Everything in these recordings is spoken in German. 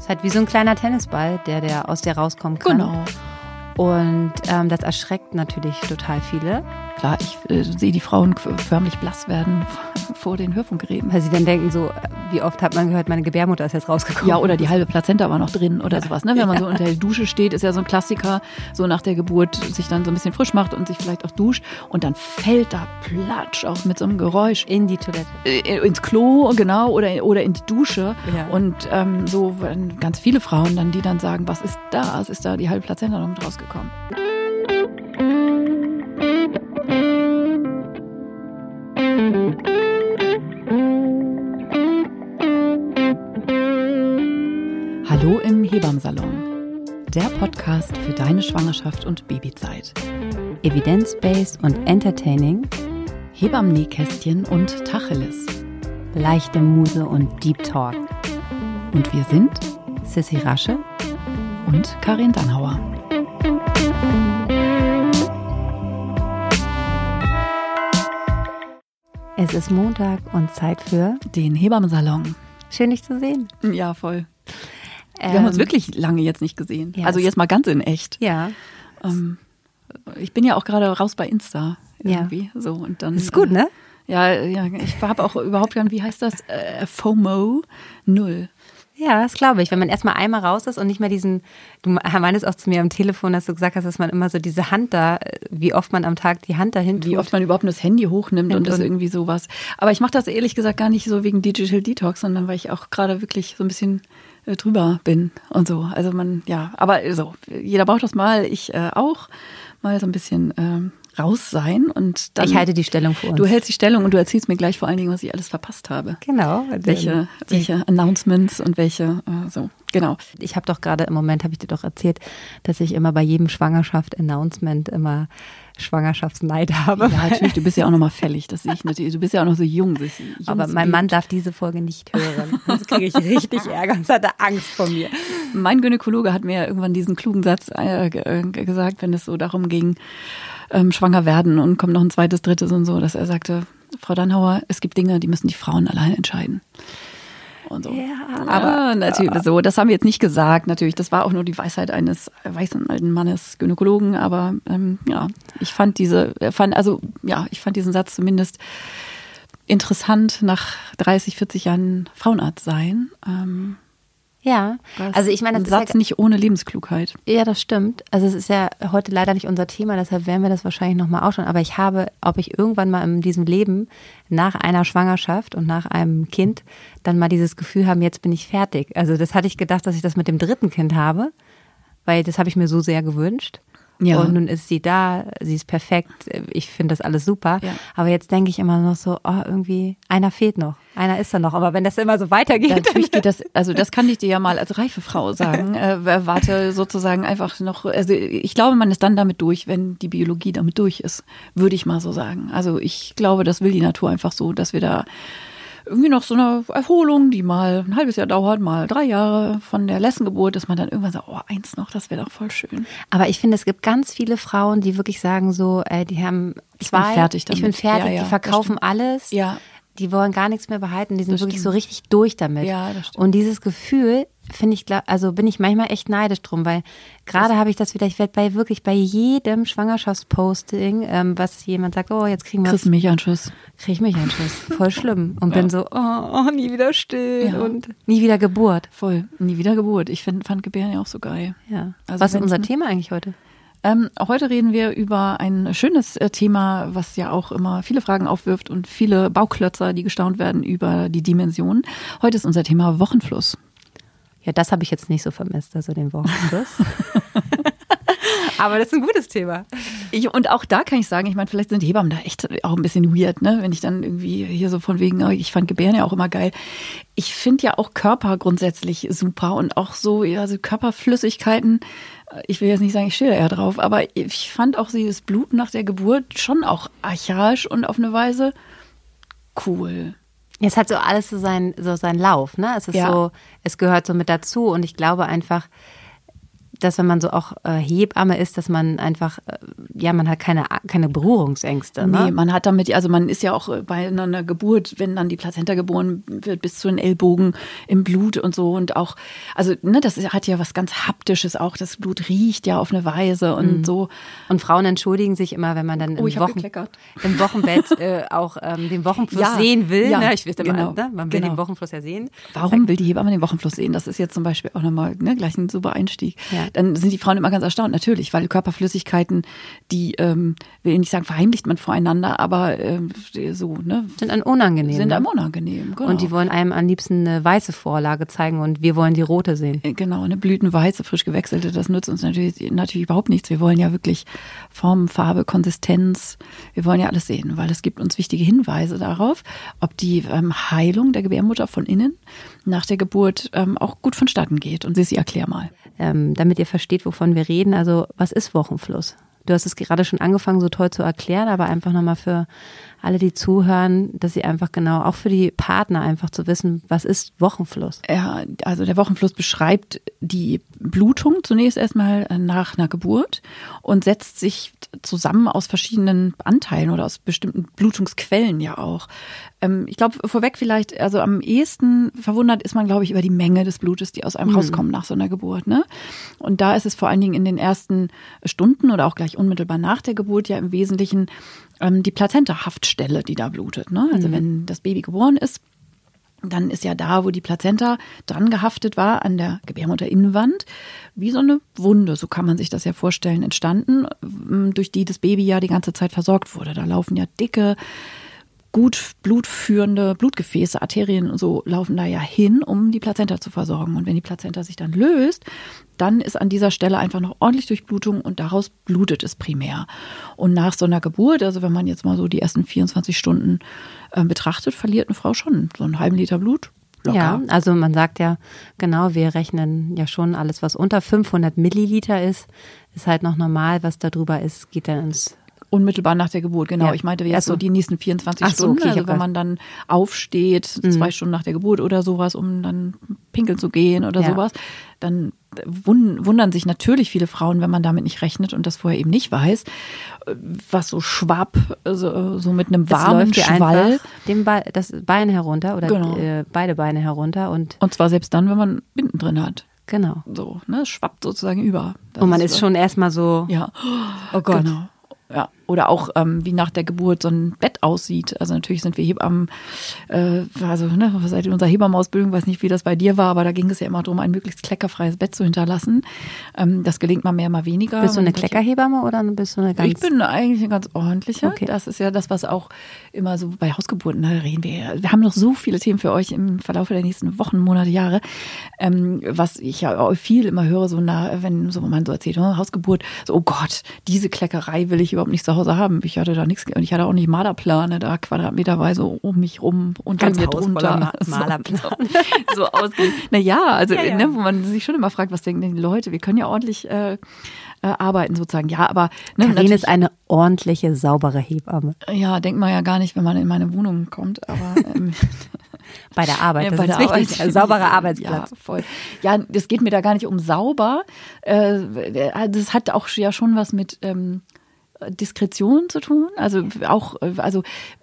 Ist halt wie so ein kleiner Tennisball, der, der aus dir rauskommen kann. Genau. Und ähm, das erschreckt natürlich total viele. Klar, ich äh, sehe die Frauen förmlich blass werden vor den Hörfunkgeräten. Weil sie dann denken so, wie oft hat man gehört, meine Gebärmutter ist jetzt rausgekommen. Ja, oder die halbe Plazenta war noch drin oder sowas. Ne? Wenn man so unter der Dusche steht, ist ja so ein Klassiker, so nach der Geburt sich dann so ein bisschen frisch macht und sich vielleicht auch duscht und dann fällt da platsch auch mit so einem Geräusch In die Toilette. äh, ins Klo, genau, oder, oder in die Dusche. Ja. Und ähm, so ganz viele Frauen dann, die dann sagen, was ist da? Es ist da die halbe Plazenta noch mit rausgekommen. Hebammsalon. Der Podcast für deine Schwangerschaft und Babyzeit. Evidence-based und entertaining, Hebammen-Nähkästchen und Tacheles. leichte Muse und Deep Talk. Und wir sind Sissy Rasche, und Karin Dannhauer. es ist Montag und Zeit für Den Hebammensalon. Schön, dich zu sehen. Ja, voll. Wir haben uns Ähm, wirklich lange jetzt nicht gesehen. ja, also jetzt mal ganz in echt. Ja, Ähm, ich bin ja auch gerade raus bei Insta Ja. irgendwie. So und dann. das ist gut, äh, ne? Ja, ja. Ich habe auch überhaupt gar, wie heißt das? Äh, FOMO null. Ja, das glaube ich. Wenn man erstmal einmal raus ist und nicht mehr diesen, du meintest auch zu mir am Telefon, dass du gesagt hast, dass man immer so diese Hand da, wie oft man am Tag die Hand dahin tut. Wie oft man überhaupt nur das Handy hochnimmt und, das irgendwie sowas. Aber ich mache das ehrlich gesagt gar nicht so wegen Digital Detox, sondern weil ich auch gerade wirklich so ein bisschen äh, drüber bin und so. Also man, ja, aber so, jeder braucht das mal, ich äh, auch, mal so ein bisschen ähm, raus sein und dann. ich halte die Stellung für uns. Du hältst die Stellung und du erzählst mir gleich vor allen Dingen, was ich alles verpasst habe. genau. Welche, Die- welche Announcements und welche, äh, so, genau. Ich habe doch gerade im Moment, habe ich dir doch erzählt, dass ich immer bei jedem Schwangerschaft-Announcement immer Schwangerschaftsneid habe. Ja, natürlich, du bist ja auch noch mal fällig, das sehe ich natürlich. Du bist ja auch noch so jung. Jungs Aber mein Mann darf diese Folge nicht hören. Sonst kriege ich richtig Ärger. Sonst hat er Angst vor mir. Mein Gynäkologe hat mir irgendwann diesen klugen Satz äh, äh, gesagt, wenn es so darum ging, ähm, schwanger werden und kommt noch ein zweites, drittes und so, dass er sagte, Frau Dannhauer, es gibt Dinge, die müssen die Frauen allein entscheiden. Und so. Ja, aber natürlich so, das haben wir jetzt nicht gesagt, natürlich. Das war auch nur die Weisheit eines weißen alten Mannes, Gynäkologen. Aber ähm, ja, ich fand diese, äh, fand also ja, ich fand diesen Satz zumindest interessant nach 30, 40 Jahren Frauenarzt sein. Ähm, Ja, das also ich meine, ein das ist Satz ja, nicht ohne Lebensklugheit. ja, das stimmt. Also es ist ja heute leider nicht unser Thema, deshalb werden wir das wahrscheinlich nochmal ausschauen. Aber ich habe, ob ich irgendwann mal in diesem Leben nach einer Schwangerschaft und nach einem Kind dann mal dieses Gefühl haben, jetzt bin ich fertig. Also das hatte ich gedacht, dass ich das mit dem dritten Kind habe, weil das habe ich mir so sehr gewünscht. Ja. Und nun ist sie da, sie ist perfekt, ich finde das alles super. Ja. Aber jetzt denke ich immer noch so, oh, irgendwie, einer fehlt noch, einer ist da noch. Aber wenn das immer so weitergeht, Natürlich geht das, also das kann ich dir ja mal als reife Frau sagen. Äh, warte sozusagen einfach noch, also ich glaube, man ist dann damit durch, wenn die Biologie damit durch ist, würde ich mal so sagen. Also ich glaube, das will die Natur einfach so, dass wir da irgendwie noch so eine Erholung, die mal ein halbes Jahr dauert, mal drei Jahre von der Lessengeburt, dass man dann irgendwann sagt, oh, eins noch, das wäre doch voll schön. Aber ich finde, es gibt ganz viele Frauen, die wirklich sagen so, äh, die haben Ich bin zwei, fertig ich bin damit. fertig, Ja, ja, die verkaufen alles, Ja. die wollen gar nichts mehr behalten, die sind Das wirklich stimmt. so richtig durch damit. Ja, das stimmt. Und dieses Gefühl finde ich, also bin ich manchmal echt neidisch drum, weil gerade habe ich das wieder, ich werde bei wirklich bei jedem Schwangerschaftsposting, ähm, was jemand sagt, oh, jetzt kriegen wir Chris Milchanschuss. kriege ich mich einen Schuss. Voll schlimm. Und bin so, oh, oh, nie wieder still Ja. und nie wieder Geburt. Voll. Nie wieder Geburt. Ich find, fand Gebären ja auch so geil. Ja. Also Was ist unser Thema eigentlich heute? Ähm, heute reden wir über ein schönes äh, Thema, was ja auch immer viele Fragen aufwirft und viele Bauklötzer, die gestaunt werden über die Dimensionen. Heute ist unser Thema Wochenfluss. Ja, das habe ich jetzt nicht so vermisst, also den Wochenfluss. Aber das ist ein gutes Thema. Ich, und auch da kann ich sagen, ich meine, vielleicht sind Hebammen da echt auch ein bisschen weird, ne? Wenn ich dann irgendwie hier so von wegen, oh, ich fand Gebären ja auch immer geil. Ich finde ja auch Körper grundsätzlich super und auch so, ja, so Körperflüssigkeiten. äh, Ich will jetzt nicht sagen, ich stehe da eher drauf, aber ich fand auch dieses Blut nach der Geburt schon auch archaisch und auf eine Weise cool. Es hat so alles so seinen so seinen Lauf, ne? Es ist Ja. so, es gehört so mit dazu und ich glaube einfach, dass wenn man so auch äh, Hebamme ist, dass man einfach, äh, ja, man hat keine, keine Berührungsängste. Ne? Nee, man hat damit, also man ist ja auch bei einer Geburt, wenn dann die Plazenta geboren wird, bis zu den Ellbogen im Blut und so und auch, also ne, das hat ja was ganz Haptisches auch, das Blut riecht ja auf eine Weise und mhm. so. Und Frauen entschuldigen sich immer, wenn man dann im, oh, Wochen, im Wochenbett äh, auch ähm, den Wochenfluss ja, sehen will. Ja, ne? Ich weiß genau, mal, ne? man will genau. den Wochenfluss ja sehen. Warum will die Hebamme den Wochenfluss sehen? Das ist jetzt zum Beispiel auch nochmal ne, gleich ein super Einstieg. Ja. Dann sind die Frauen immer ganz erstaunt, natürlich, weil Körperflüssigkeiten, die, ähm, will ich nicht sagen, verheimlicht man voreinander, aber äh, so, ne? Sind ein unangenehm. Sind ne? einem unangenehm, genau. Und die wollen einem am liebsten eine weiße Vorlage zeigen und wir wollen die rote sehen. Äh, genau, eine blütenweiße, frisch gewechselte, das nützt uns natürlich, natürlich überhaupt nichts. Wir wollen ja wirklich Form, Farbe, Konsistenz, wir wollen ja alles sehen, weil es gibt uns wichtige Hinweise darauf, ob die ähm, Heilung der Gebärmutter von innen nach der Geburt ähm, auch gut vonstatten geht. Und Sissi, erklär mal. Ähm, damit ihr versteht, wovon wir reden. Also, was ist Wochenfluss? Du hast es gerade schon angefangen, so toll zu erklären, aber einfach nochmal für alle, die zuhören, dass sie einfach genau, auch für die Partner einfach zu wissen, was ist Wochenfluss? Ja, also der Wochenfluss beschreibt die Blutung zunächst erstmal nach einer Geburt und setzt sich zusammen aus verschiedenen Anteilen oder aus bestimmten Blutungsquellen ja auch. Ähm, ich glaube, vorweg vielleicht, also am ehesten verwundert ist man, glaube ich, über die Menge des Blutes, die aus einem mhm. rauskommt nach so einer Geburt. Ne? Und da ist es vor allen Dingen in den ersten Stunden oder auch gleich unmittelbar nach der Geburt ja im Wesentlichen ähm, die Plazenta-Haftstelle, die da blutet. Ne? Also mhm. wenn das Baby geboren ist, dann ist ja da, wo die Plazenta dran gehaftet war, an der Gebärmutterinnenwand, wie so eine Wunde, so kann man sich das ja vorstellen, entstanden, durch die das Baby ja die ganze Zeit versorgt wurde. Da laufen ja dicke gut blutführende Blutgefäße, Arterien und so laufen da ja hin, um die Plazenta zu versorgen. Und wenn die Plazenta sich dann löst, dann ist an dieser Stelle einfach noch ordentlich Durchblutung und daraus blutet es primär. Und nach so einer Geburt, also wenn man jetzt mal so die ersten 24 Stunden äh, betrachtet, verliert eine Frau schon so einen halben Liter Blut. Locker. Ja, also man sagt ja, genau, wir rechnen ja schon alles, was unter 500 Milliliter ist, ist halt noch normal, was darüber ist, geht dann ins Unmittelbar nach der Geburt, genau. Ja. Ich meinte jetzt also, so die nächsten 24 Ach Stunden. So, okay, also wenn man dann aufsteht, mhm. zwei Stunden nach der Geburt oder sowas, um dann pinkeln zu gehen oder ja. sowas, dann wundern sich natürlich viele Frauen, wenn man damit nicht rechnet und das vorher eben nicht weiß, was so schwapp, so, so mit einem warmen Schwall. Dem Be das Bein herunter oder genau. äh, beide Beine herunter und. Und zwar selbst dann, wenn man Binden drin hat. Genau. So, ne, schwappt sozusagen über. Das und man ist, ist schon erstmal so. Ja. Oh Gott. Genau. Ja, oder auch ähm, wie nach der Geburt so ein Bett aussieht. Also natürlich sind wir Hebammen, äh, also ne, seit unserer Hebammenausbildung, weiß nicht, wie das bei dir war, aber da ging es ja immer darum, ein möglichst kleckerfreies Bett zu hinterlassen. Ähm, das gelingt mal mehr, mal weniger. Bist du eine Kleckerhebamme oder bist du eine ganz? Ich bin eigentlich eine ganz ordentliche. Okay. Das ist ja das, was auch immer so bei Hausgeburten, da reden wir. Wir haben noch so viele Themen für euch im Verlauf der nächsten Wochen, Monate, Jahre. Ähm, was ich ja viel immer höre, so na, wenn so man so erzählt, oh, Hausgeburt, so, oh Gott, diese Kleckerei will ich überhaupt nicht zu Hause haben. Ich hatte da nichts und ich hatte auch nicht Malerplane da quadratmeterweise um mich rum und Ganz mir drunter. Malerplan. So, so ausgehen. Naja, also ja, ja. Ne, wo man sich schon immer fragt, was denken die Leute? Wir können ja ordentlich äh, äh, arbeiten sozusagen. Ja, aber ne, Karin ist eine ordentliche, saubere Hebamme. Ja, denkt man ja gar nicht, wenn man in meine Wohnung kommt. Aber ähm, bei der Arbeit, ja, das bei ist der wichtig. Arbeit. sauberer Arbeitsplatz. Ja, voll. Ja, das geht mir da gar nicht um sauber. Äh, das hat auch ja schon was mit ähm, Diskretion zu tun. Also auch, also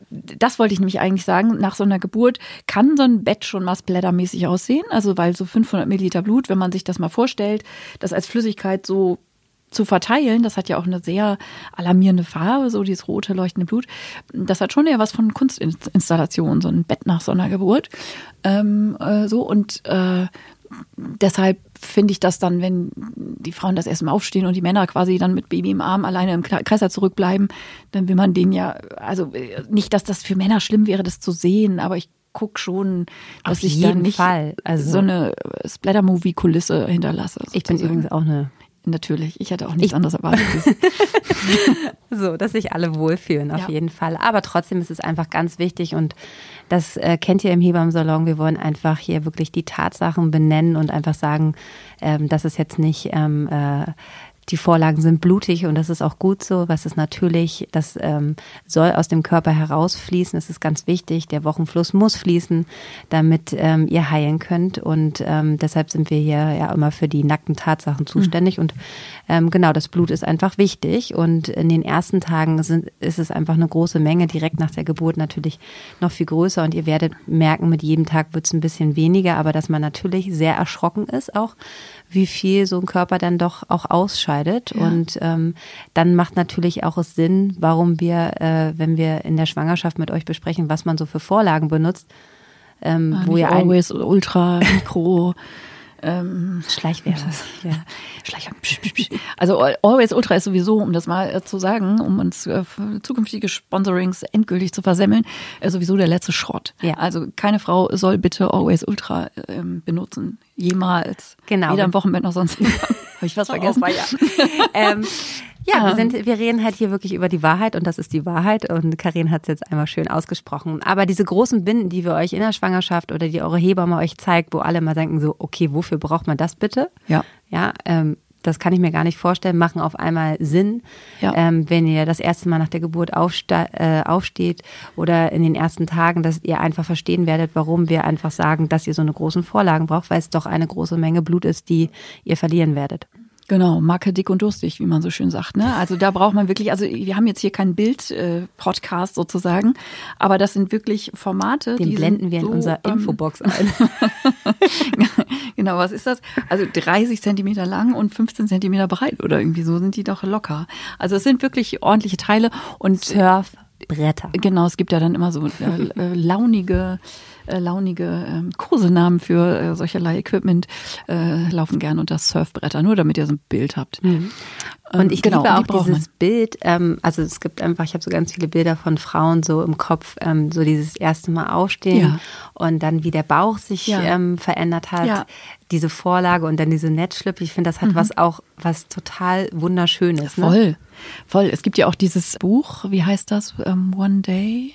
das wollte ich nämlich eigentlich sagen. Nach so einer Geburt kann so ein Bett schon mal splattermäßig aussehen. Also weil so 500 Milliliter Blut, wenn man sich das mal vorstellt, das als Flüssigkeit so zu verteilen, das hat ja auch eine sehr alarmierende Farbe, so dieses rote leuchtende Blut. Das hat schon eher was von Kunstinstallation, so ein Bett nach so einer Geburt. Ähm, äh, so und äh, deshalb finde ich das dann, wenn die Frauen das erstmal aufstehen und die Männer quasi dann mit Baby im Arm alleine im Kreislauf zurückbleiben, dann will man den ja, also äh, nicht, dass das für Männer schlimm wäre, das zu sehen, aber ich gucke schon, dass Auf ich dann nicht Also, so eine Splatter-Movie-Kulisse hinterlasse. Sozusagen. Ich bin übrigens auch eine Natürlich, ich hatte auch nichts ich, anderes erwartet. so, dass sich alle wohlfühlen, auf ja. jeden Fall. Aber trotzdem ist es einfach ganz wichtig und das äh, kennt ihr im Hebammsalon. Wir wollen einfach hier wirklich die Tatsachen benennen und einfach sagen, ähm, dass es jetzt nicht ähm, äh, die Vorlagen sind blutig und das ist auch gut so, was ist natürlich, das ähm, soll aus dem Körper herausfließen, das ist ganz wichtig. Der Wochenfluss muss fließen, damit ähm, ihr heilen könnt. Und ähm, deshalb sind wir hier ja immer für die nackten Tatsachen zuständig. Mhm. und ähm, genau, das Blut ist einfach wichtig. Und in den ersten Tagen sind, ist es einfach eine große Menge, direkt nach der Geburt natürlich noch viel größer. Und ihr werdet merken, mit jedem Tag wird es ein bisschen weniger, aber dass man natürlich sehr erschrocken ist auch, wie viel so ein Körper dann doch auch ausscheidet. Ja. Und ähm, dann macht natürlich auch es Sinn, warum wir, äh, wenn wir in der Schwangerschaft mit euch besprechen, was man so für Vorlagen benutzt, ähm, ah, wo ihr Always Ultra Mikro ähm, Schleichwerbung. Ja. Schleichwerbung. Also Always Ultra ist sowieso, um das mal äh, zu sagen, um uns äh, zukünftige Sponsorings endgültig zu versemmeln, äh, sowieso der letzte Schrott. Ja. Also keine Frau soll bitte Always Ultra benutzen. Jemals. Genau. Weder am Wochenbett noch sonst. Habe ich was vergessen? Oh, ja. ähm, ja, wir, sind, wir reden halt hier wirklich über die Wahrheit und das ist die Wahrheit und Karin hat es jetzt einmal schön ausgesprochen. Aber diese großen Binden, die wir euch in der Schwangerschaft oder die eure Hebamme euch zeigt, wo alle mal denken so, okay, wofür braucht man das bitte? Ja. Ja, ähm, das kann ich mir gar nicht vorstellen, machen auf einmal Sinn, ja. ähm, wenn ihr das erste Mal nach der Geburt äh, aufsteht oder in den ersten Tagen, dass ihr einfach verstehen werdet, warum wir einfach sagen, dass ihr so eine großen Vorlagen braucht, weil es doch eine große Menge Blut ist, die ihr verlieren werdet. Genau, Macke dick und durstig, wie man so schön sagt. Ne? Also da braucht man wirklich, also wir haben jetzt hier keinen Bild-Podcast äh, sozusagen, aber das sind wirklich Formate. Den die blenden wir in so, unserer ähm, Infobox ein. genau, was ist das? Also 30 Zentimeter lang und 15 Zentimeter breit oder irgendwie so sind die doch locker. Also es sind wirklich ordentliche Teile und Surfbretter. Genau, es gibt ja dann immer so äh, äh launige äh, launige äh, Kosenamen für äh, solcherlei Equipment äh, laufen gern unter Surfbretter, nur damit ihr so ein Bild habt. Mhm. Und ähm, ich genau, liebe auch die dieses man. Bild, ähm, also es gibt einfach, ich habe so ganz viele Bilder von Frauen so im Kopf, ähm, so dieses erste Mal aufstehen ja. und dann wie der Bauch sich ja. ähm, verändert hat, ja. diese Vorlage und dann diese Netzschlippe. Ich finde, das hat mhm. was auch, was total wunderschönes. Ne? Voll, voll. Es gibt ja auch dieses Buch, wie heißt das? Um, ähm, One Day.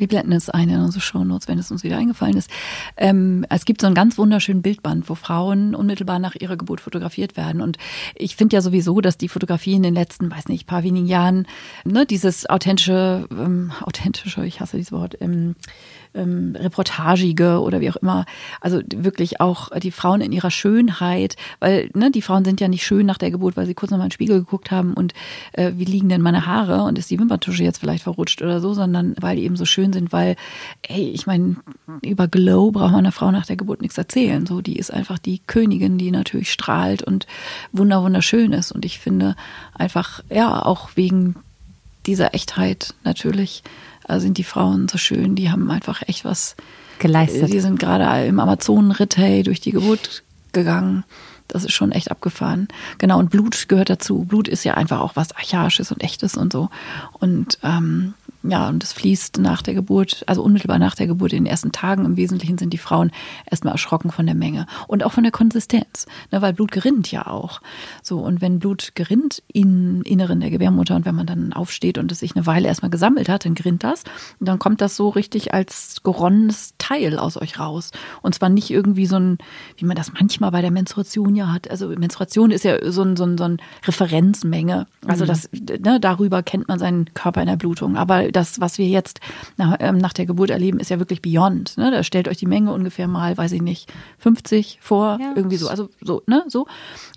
Wir blenden es ein in unsere Shownotes, wenn es uns wieder eingefallen ist. Ähm, es gibt so einen ganz wunderschönen Bildband, wo Frauen unmittelbar nach ihrer Geburt fotografiert werden. Und ich finde ja sowieso, dass die Fotografie in den letzten, weiß nicht, paar wenigen Jahren, ne, dieses authentische, ähm, authentische, ich hasse dieses Wort, ähm, ähm, reportagige oder wie auch immer. Also wirklich auch die Frauen in ihrer Schönheit, weil ne, die Frauen sind ja nicht schön nach der Geburt, weil sie kurz nochmal in den Spiegel geguckt haben und äh, wie liegen denn meine Haare und ist die Wimperntusche jetzt vielleicht verrutscht oder so, sondern weil die eben so schön sind, weil, ey, ich meine, über Glow braucht man einer Frau nach der Geburt nichts erzählen. So, die ist einfach die Königin, die natürlich strahlt und wunder wunderschön ist. Und ich finde einfach, ja, auch wegen dieser Echtheit natürlich sind die Frauen so schön, die haben einfach echt was geleistet. Die sind gerade im Amazonenritt hey, durch die Geburt gegangen. Das ist schon echt abgefahren. Genau, und Blut gehört dazu. Blut ist ja einfach auch was Archaisches und Echtes und so. Und ähm, ja, und es fließt nach der Geburt, also unmittelbar nach der Geburt, in den ersten Tagen im Wesentlichen sind die Frauen erstmal erschrocken von der Menge und auch von der Konsistenz, ne, weil Blut gerinnt ja auch. So, und wenn Blut gerinnt im Inneren der Gebärmutter und wenn man dann aufsteht und es sich eine Weile erstmal gesammelt hat, dann gerinnt das und dann kommt das so richtig als geronnenes Teil aus euch raus. Und zwar nicht irgendwie so ein, wie man das manchmal bei der Menstruation ja hat. Also Menstruation ist ja so ein, so ein, so ein Referenzmenge. Also mhm. das, ne, darüber kennt man seinen Körper in der Blutung. Aber das, was wir jetzt nach, ähm, nach der Geburt erleben, ist ja wirklich beyond. Ne? Da stellt euch die Menge ungefähr mal, weiß ich nicht, 50 vor, ja. irgendwie so. Also so, ne, so.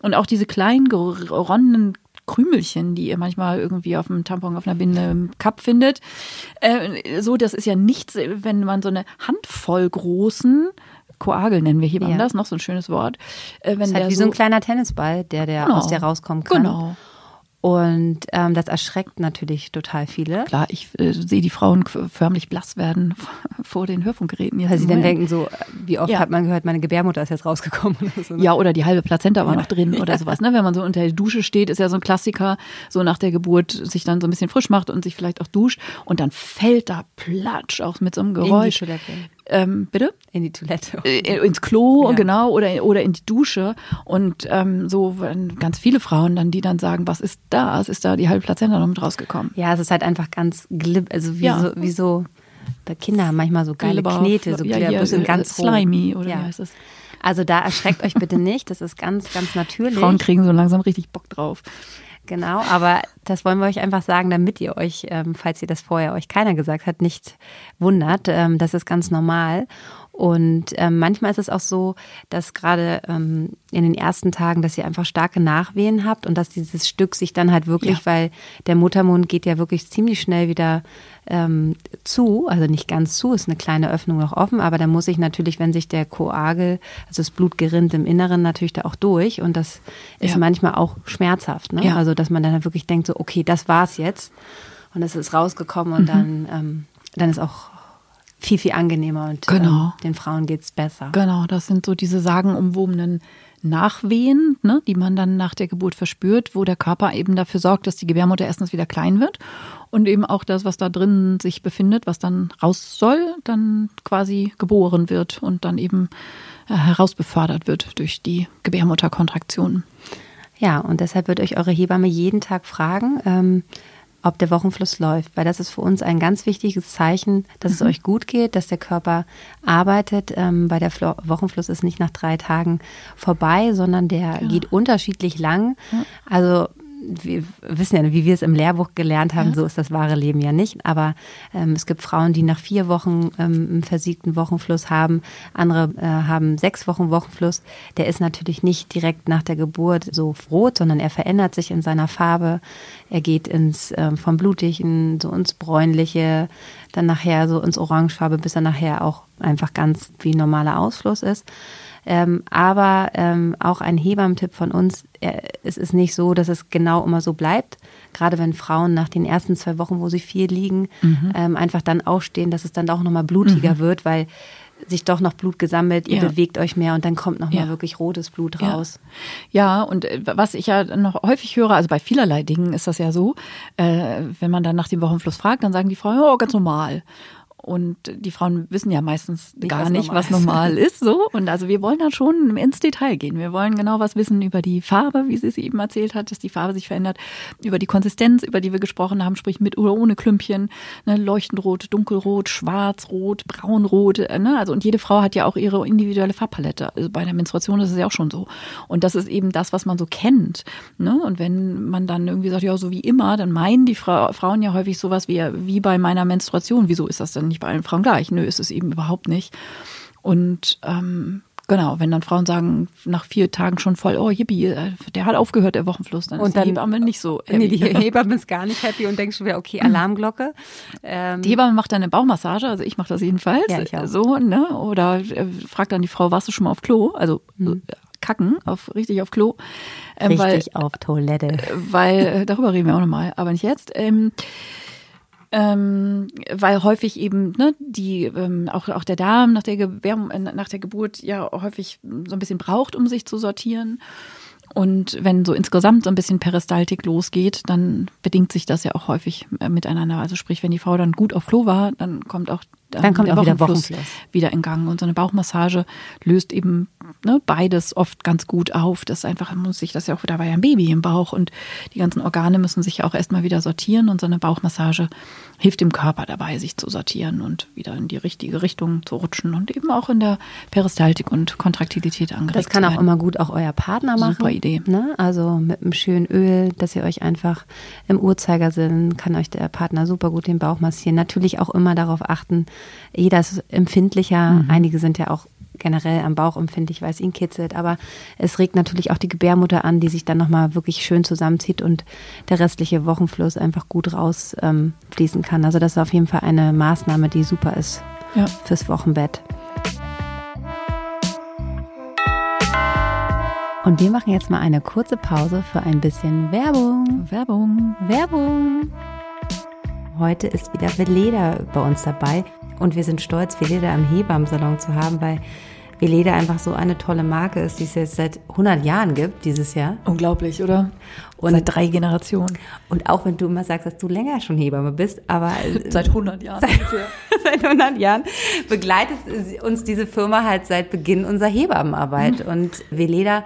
Und auch diese kleinen geronnenen Krümelchen, die ihr manchmal irgendwie auf dem Tampon, auf einer Binde im Cup findet. Äh, so, das ist ja nichts, wenn man so eine Handvoll großen Koagel nennen wir hier ja. das, noch so ein schönes Wort. Äh, wenn das ist halt wie so, so ein kleiner Tennisball, der, der genau, aus der rauskommen kann. Genau. Und ähm, das erschreckt natürlich total viele. Klar, ich äh, sehe die Frauen förmlich blass werden vor den Hörfunkgeräten. Jetzt Weil sie dann denken so, wie oft ja. hat man gehört, meine Gebärmutter ist jetzt rausgekommen. Oder so, ne? Ja, oder die halbe Plazenta war ja. noch drin oder sowas. Ne? Wenn man so unter der Dusche steht, ist ja so ein Klassiker, so nach der Geburt sich dann so ein bisschen frisch macht und sich vielleicht auch duscht und dann fällt da platsch auch mit so einem Geräusch. In die Toilette. Ähm, bitte? In die Toilette. Äh, ins Klo, ja. genau, oder, oder in die Dusche. Und ähm, so ganz viele Frauen dann, die dann sagen, was ist da? Es ist da die halbe Plazenta noch mit rausgekommen. Ja, es ist halt einfach ganz glib, also wie, ja. so, wie so Kinder haben manchmal so geile Glibber, Knete, so ja, hier, bisschen äh, ganz slimy oder Ja. wie heißt das? Also da erschreckt euch bitte nicht, das ist ganz, ganz natürlich. Frauen kriegen so langsam richtig Bock drauf. Genau, aber das wollen wir euch einfach sagen, damit ihr euch, ähm, falls ihr das vorher euch keiner gesagt hat, nicht wundert. Ähm, das ist ganz normal. Und ähm, manchmal ist es auch so, dass gerade ähm, in den ersten Tagen, dass ihr einfach starke Nachwehen habt und dass dieses Stück sich dann halt wirklich, Ja. weil der Muttermund geht ja wirklich ziemlich schnell wieder ähm, zu, also nicht ganz zu, ist eine kleine Öffnung noch offen, aber da muss sich natürlich, wenn sich der Koagel, also das Blut gerinnt im Inneren, natürlich da auch durch und das ist Ja. manchmal auch schmerzhaft, ne? Ja. Also dass man dann halt wirklich denkt so, okay, das war's jetzt und es ist rausgekommen Mhm. und dann, ähm, dann ist auch viel, viel angenehmer und Genau. ähm, den Frauen geht's besser. Genau, das sind so diese sagenumwobenen Nachwehen, ne, die man dann nach der Geburt verspürt, wo der Körper eben dafür sorgt, dass die Gebärmutter erstens wieder klein wird und eben auch das, was da drin sich befindet, was dann raus soll, dann quasi geboren wird und dann eben äh, herausbefördert wird durch die Gebärmutterkontraktionen. Ja, und deshalb wird euch eure Hebamme jeden Tag fragen, ähm, ob der Wochenfluss läuft, weil das ist für uns ein ganz wichtiges Zeichen, dass es Mhm. euch gut geht, dass der Körper arbeitet, ähm, weil der Flo Wochenfluss ist nicht nach drei Tagen vorbei, sondern der geht unterschiedlich lang. Also wir wissen ja, wie wir es im Lehrbuch gelernt haben, Ja. so ist das wahre Leben ja nicht. Aber ähm, es gibt Frauen, die nach vier Wochen ähm, einen versiegten Wochenfluss haben. Andere äh, haben sechs Wochen Wochenfluss. Der ist natürlich nicht direkt nach der Geburt so rot, sondern er verändert sich in seiner Farbe. Er geht ins ähm, vom Blutigen so ins Bräunliche, dann nachher so ins Orangefarbe, bis er nachher auch einfach ganz wie normaler Ausfluss ist. Ähm, aber ähm, auch ein Hebammentipp von uns, äh, es ist nicht so, dass es genau immer so bleibt. Gerade wenn Frauen nach den ersten zwei Wochen, wo sie viel liegen, ähm, einfach dann aufstehen, dass es dann auch nochmal blutiger wird, weil sich doch noch Blut gesammelt, ihr Ja. bewegt euch mehr und dann kommt nochmal Ja. wirklich rotes Blut Ja. raus. Ja, und äh, was ich ja noch häufig höre, also bei vielerlei Dingen ist das ja so, äh, wenn man dann nach dem Wochenfluss fragt, dann sagen die Frauen, oh, ganz normal. Und die Frauen wissen ja meistens Nicht, gar was nicht, normal was normal ist. So. Und also wir wollen dann schon ins Detail gehen. Wir wollen genau was wissen über die Farbe, wie sie es eben erzählt hat, dass die Farbe sich verändert, über die Konsistenz, über die wir gesprochen haben, sprich mit oder ohne Klümpchen, ne, leuchtend rot, dunkelrot, schwarz, rot, braunrot. Äh, ne? Also und jede Frau hat ja auch ihre individuelle Farbpalette. Also bei der Menstruation ist es ja auch schon so. Und das ist eben das, was man so kennt. Ne? Und wenn man dann irgendwie sagt, ja, so wie immer, dann meinen die Fra Frauen ja häufig sowas wie, wie bei meiner Menstruation. Wieso ist das denn nicht bei allen Frauen gleich? Nö, ist es eben überhaupt nicht. Und ähm, genau, wenn dann Frauen sagen, nach vier Tagen schon voll, oh yippie, äh, der hat aufgehört, der Wochenfluss, dann Und ist dann- die Hebamme nicht so Nee, happy. die Hebamme ist gar nicht happy und denkt schon wieder, okay, Alarmglocke. Ähm, Die Hebamme macht dann eine Bauchmassage, also ich mache das jedenfalls. Ja, ich auch. So, ne? Oder äh, fragt dann die Frau, warst du schon mal auf Klo? Also äh, kacken, auf, richtig auf Klo. Ähm, weil, richtig auf Toilette. weil, darüber reden wir auch nochmal, aber nicht jetzt. Ähm, ähm, weil häufig eben ne, die ähm, auch auch der Darm nach der Gebär, äh, nach der Geburt ja häufig so ein bisschen braucht, um sich zu sortieren. Und wenn so insgesamt so ein bisschen Peristaltik losgeht, dann bedingt sich das ja auch häufig äh, miteinander. Also sprich, wenn die Frau dann gut auf Klo war, dann kommt auch Dann kommt der auch wieder Wochenfluss wieder in Gang. Und so eine Bauchmassage löst eben ne, beides oft ganz gut auf. Das ist einfach, muss sich das ja auch, da war ja ein Baby im Bauch und die ganzen Organe müssen sich ja auch erstmal wieder sortieren und so eine Bauchmassage hilft dem Körper dabei, sich zu sortieren und wieder in die richtige Richtung zu rutschen und eben auch in der Peristaltik und Kontraktilität angeregt Das kann auch werden. immer gut auch euer Partner machen. Super Idee. Ne? Also mit einem schönen Öl, dass ihr euch einfach im Uhrzeigersinn kann euch der Partner super gut den Bauch massieren. Natürlich auch immer darauf achten, jeder ist empfindlicher. Mhm. Einige sind ja auch generell am Bauch empfindlich, weil es ihn kitzelt. Aber es regt natürlich auch die Gebärmutter an, die sich dann nochmal wirklich schön zusammenzieht und der restliche Wochenfluss einfach gut rausfließen ähm, kann. Also das ist auf jeden Fall eine Maßnahme, die super ist Ja. fürs Wochenbett. Und wir machen jetzt mal eine kurze Pause für ein bisschen Werbung. Werbung. Werbung. Heute ist wieder Veleda bei uns dabei und wir sind stolz, Veleda im Hebammensalon zu haben, weil Veleda einfach so eine tolle Marke ist, die es jetzt seit 100 Jahren gibt, dieses Jahr. Unglaublich, oder? Und- Seit drei Generationen. Und auch wenn du immer sagst, dass du länger schon Hebamme bist, aber Seit 100 Jahren. seit 100 Jahren begleitet uns diese Firma halt seit Beginn unserer Hebammenarbeit. Und Veleda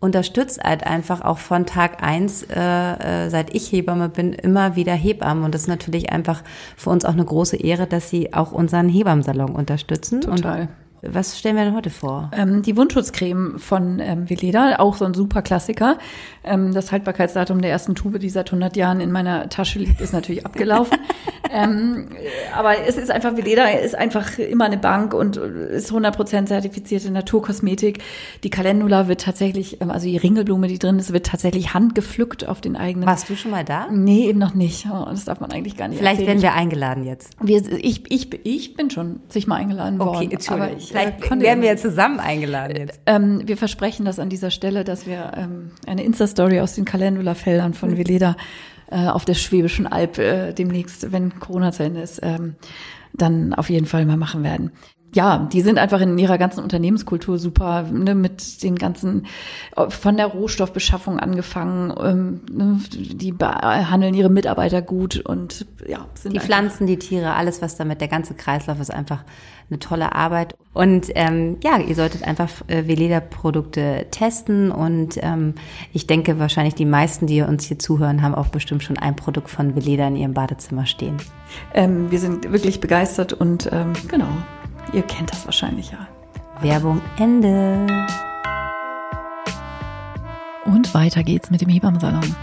unterstützt halt einfach auch von Tag eins, äh, äh, seit ich Hebamme bin, immer wieder Hebammen. Und das ist natürlich einfach für uns auch eine große Ehre, dass sie auch unseren Hebammensalon unterstützen. Total. Und was stellen wir denn heute vor? Ähm, die Wundschutzcreme von ähm, Veleda, auch so ein super Klassiker. Ähm, das Haltbarkeitsdatum der ersten Tube, die seit 100 Jahren in meiner Tasche liegt, ist natürlich abgelaufen. ähm, aber es ist einfach, Veleda ist einfach immer eine Bank und ist 100% zertifizierte Naturkosmetik. Die Calendula wird tatsächlich, ähm, also die Ringelblume, die drin ist, wird tatsächlich handgepflückt auf den eigenen. Warst du schon mal da? Nee, eben noch nicht. Oh, das darf man eigentlich gar nicht Vielleicht erzählen. werden wir eingeladen jetzt. Wir, ich, ich, ich bin schon zigmal eingeladen worden. Okay, Entschuldigung. aber ich, Vielleicht äh, werden wir ja ja zusammen eingeladen jetzt. ähm, wir versprechen das an dieser Stelle, dass wir ähm, eine Insta-Story aus den Calendula-Feldern von Veleda äh, auf der Schwäbischen Alb äh, demnächst, wenn Corona zu Ende ist, ähm, dann auf jeden Fall mal machen werden. Ja, die sind einfach in ihrer ganzen Unternehmenskultur super, ne, mit den ganzen, äh, von der Rohstoffbeschaffung angefangen, ähm, ne, die behandeln ihre Mitarbeiter gut und ja, sind Die Pflanzen, die Tiere, alles was damit, der ganze Kreislauf ist einfach eine tolle Arbeit. Und ähm, ja, ihr solltet einfach äh, Veleda-Produkte testen und ähm, ich denke wahrscheinlich die meisten, die uns hier zuhören, haben auch bestimmt schon ein Produkt von Veleda in ihrem Badezimmer stehen. Ähm, wir sind wirklich begeistert und ähm, genau, ihr kennt das wahrscheinlich ja. Werbung Ende. Und weiter geht's mit dem Hebammensalon.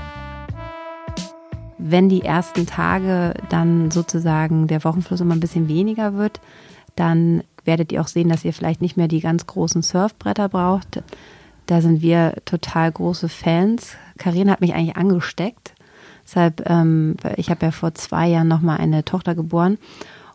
Wenn die ersten Tage dann sozusagen der Wochenfluss immer ein bisschen weniger wird, dann werdet ihr auch sehen, dass ihr vielleicht nicht mehr die ganz großen Surfbretter braucht. Da sind wir total große Fans. Karina hat mich eigentlich angesteckt. Deshalb, ähm, ich habe ja vor zwei Jahren nochmal eine Tochter geboren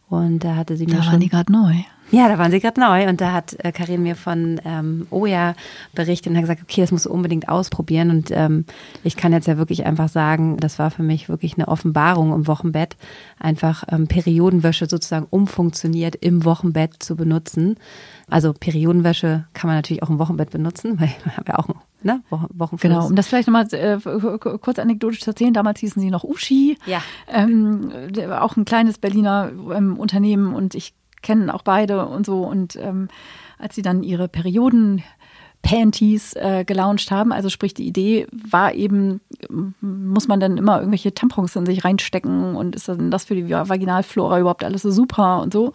und da hatte sie mir Da schon waren die gerade neu. Ja, da waren sie gerade neu und da hat äh, Karin mir von ähm, Oja berichtet und hat gesagt, okay, das musst du unbedingt ausprobieren und ähm, ich kann jetzt ja wirklich einfach sagen, das war für mich wirklich eine Offenbarung im Wochenbett, einfach ähm, Periodenwäsche sozusagen umfunktioniert im Wochenbett zu benutzen. Also Periodenwäsche kann man natürlich auch im Wochenbett benutzen, weil wir haben ja auch ne, Wochen Wochenfluss. Genau, um das vielleicht nochmal äh, kurz anekdotisch zu erzählen, damals hießen sie noch Uschi. Ja. Ähm, auch ein kleines Berliner ähm, Unternehmen und ich kenne auch beide und so. Und ähm, als sie dann ihre Perioden Panties äh, gelauncht haben. Also sprich, die Idee war eben, m- muss man dann immer irgendwelche Tampons in sich reinstecken und ist dann das für die Vaginalflora überhaupt alles so super und so.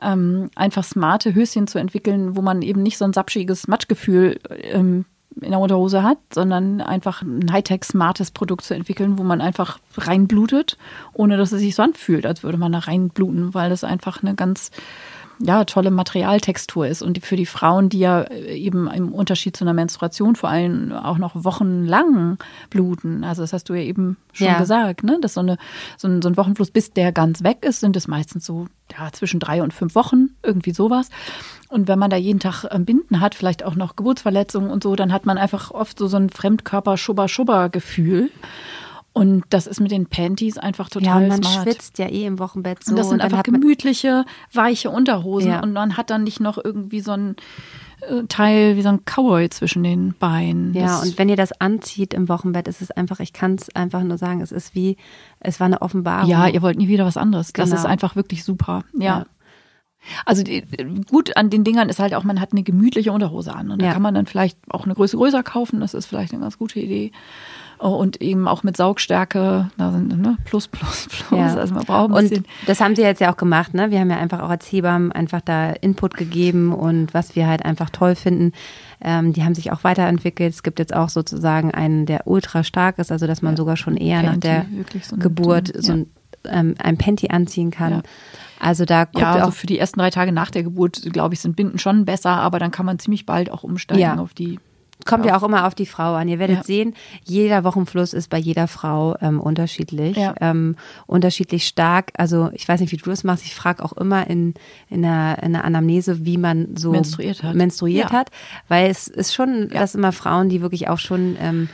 Ähm, einfach smarte Höschen zu entwickeln, wo man eben nicht so ein sapschiges Matschgefühl ähm, in der Unterhose hat, sondern einfach ein Hightech smartes Produkt zu entwickeln, wo man einfach reinblutet, ohne dass es sich so anfühlt, als würde man da reinbluten, weil das einfach eine ganz ja, tolle Materialtextur ist. Und für die Frauen, die ja eben im Unterschied zu einer Menstruation vor allem auch noch wochenlang bluten, also das hast du ja eben schon Ja. gesagt, ne? dass so, eine, so, ein, so ein Wochenfluss, bis der ganz weg ist, sind es meistens so ja, zwischen drei und fünf Wochen, irgendwie sowas. Und wenn man da jeden Tag ähm, Binden hat, vielleicht auch noch Geburtsverletzungen und so, dann hat man einfach oft so, so ein Fremdkörper-Schubber-Schubber-Gefühl. Und das ist mit den Panties einfach ja, total und man smart. schwitzt ja eh im Wochenbett so. Und das sind dann einfach gemütliche, weiche Unterhosen. Ja. Und man hat dann nicht noch irgendwie so ein äh, Teil wie so ein Cowboy zwischen den Beinen. Ja, Das- und wenn ihr das anzieht im Wochenbett, ist es einfach, ich kann es einfach nur sagen, es ist wie, es war eine Offenbarung. ja, ihr wollt nie wieder was anderes. Das Genau. ist einfach wirklich super. Ja. Ja. Also die, gut an den Dingern ist halt auch, man hat eine gemütliche Unterhose an. Und da Ja. kann man dann vielleicht auch eine Größe größer kaufen. Das ist vielleicht eine ganz gute Idee. Oh, Und eben auch mit Saugstärke, da sind ne, plus, plus, plus. Ja. Also man braucht ein Und bisschen. das haben sie jetzt ja auch gemacht, ne? Wir haben ja einfach auch als Hebammen einfach da Input gegeben und was wir halt einfach toll finden. Ähm, die haben sich auch weiterentwickelt. Es gibt jetzt auch sozusagen einen, der ultra stark ist, also dass man sogar schon eher nach Panty, der wirklich so Geburt so ein, ähm, ein Panty anziehen kann. Also da guckt Ja, also auch für die ersten drei Tage nach der Geburt, glaube ich, sind Binden schon besser, aber dann kann man ziemlich bald auch umsteigen Ja. auf die. Kommt ja auch immer auf die Frau an. Ihr werdet Ja. sehen, jeder Wochenfluss ist bei jeder Frau ähm, unterschiedlich, Ja. ähm, unterschiedlich stark. Also ich weiß nicht, wie du das machst. Ich frage auch immer in, in, einer, in einer Anamnese, wie man so Menstruiert hat. menstruiert Ja. hat. Weil es ist schon, dass immer Frauen, die wirklich auch schon ähm,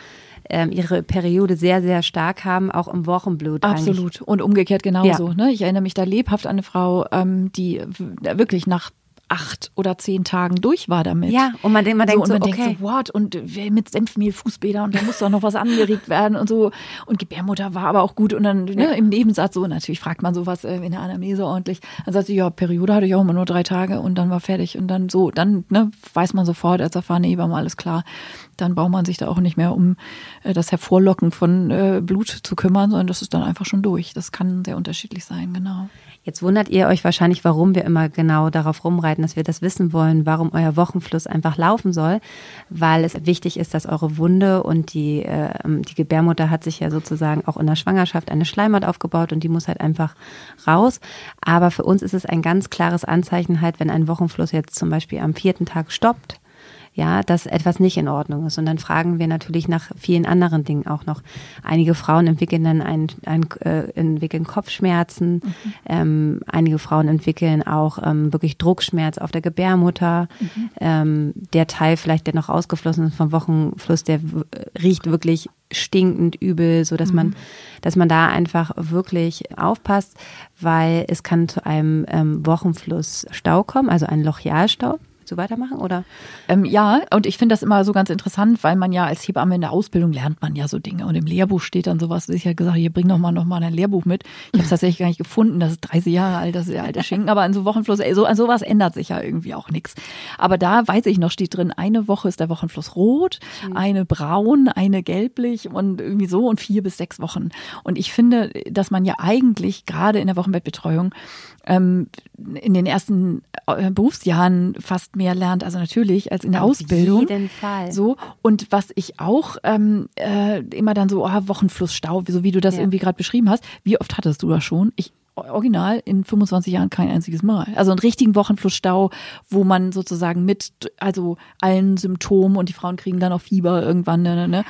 ähm, ihre Periode sehr, sehr stark haben, auch im Wochenblut. eigentlich. Absolut. Und umgekehrt genauso. Ne? Ich erinnere mich da lebhaft an eine Frau, ähm, die wirklich nach acht oder zehn Tagen durch war damit. Ja, und man, man denkt so, so, und man okay. denkt so, what? Und mit Senfmehl Fußbäder und da muss doch noch was angeregt werden und so. Und Gebärmutter war aber auch gut. Und dann ne, im Nebensatz so, natürlich fragt man sowas äh, in der Anamnese ordentlich. Dann sagt sie, ja, Periode hatte ich auch immer nur drei Tage und dann war fertig. Und dann so, dann ne, weiß man sofort als erfahrene Hebamme, alles klar. Dann braucht man sich da auch nicht mehr um äh, das Hervorlocken von äh, Blut zu kümmern, sondern das ist dann einfach schon durch. Das kann sehr unterschiedlich sein, genau. Jetzt wundert ihr euch wahrscheinlich, warum wir immer genau darauf rumreiten, dass wir das wissen wollen, warum euer Wochenfluss einfach laufen soll, weil es wichtig ist, dass eure Wunde und die, äh, die Gebärmutter hat sich ja sozusagen auch in der Schwangerschaft eine Schleimhaut aufgebaut und die muss halt einfach raus. Aber für uns ist es ein ganz klares Anzeichen halt, wenn ein Wochenfluss jetzt zum Beispiel am vierten Tag stoppt, ja, dass etwas nicht in Ordnung ist. Und dann fragen wir natürlich nach vielen anderen Dingen auch noch. Einige Frauen entwickeln dann ein, ein, äh, entwickeln Kopfschmerzen, mhm. ähm, einige Frauen entwickeln auch ähm, wirklich Druckschmerz auf der Gebärmutter. Mhm. Ähm, der Teil vielleicht, der noch ausgeflossen ist vom Wochenfluss, der riecht wirklich stinkend übel, so dass mhm. man, dass man da einfach wirklich aufpasst, weil es kann zu einem ähm, Wochenflussstau kommen, also ein Lochialstau so weitermachen oder? Ähm, ja, und ich finde das immer so ganz interessant, weil man ja als Hebamme in der Ausbildung lernt man ja so Dinge und im Lehrbuch steht dann sowas. Ich habe gesagt, hier bring doch mal noch mal ein Lehrbuch mit. Ich habe es tatsächlich gar nicht gefunden. Das ist 30 Jahre alt, das ist der alte Schinken. Aber an so Wochenfluss, ey, so an sowas ändert sich ja irgendwie auch nichts. Aber da weiß ich noch, steht drin, eine Woche ist der Wochenfluss rot, mhm. eine braun, eine gelblich und irgendwie so und vier bis sechs Wochen. Und ich finde, dass man ja eigentlich gerade in der Wochenbettbetreuung ähm, in den ersten Berufsjahren fast mehr lernt, also natürlich als in der Auf Ausbildung. Auf jeden Fall. So und was ich auch ähm, äh, immer dann so, oh, Wochenflussstau, so wie du das ja. irgendwie gerade beschrieben hast. Wie oft hattest du das schon? Ich original in 25 Jahren kein einziges Mal. Also einen richtigen Wochenflussstau, wo man sozusagen mit, also allen Symptomen und die Frauen kriegen dann auch Fieber irgendwann, ne, ne, ne.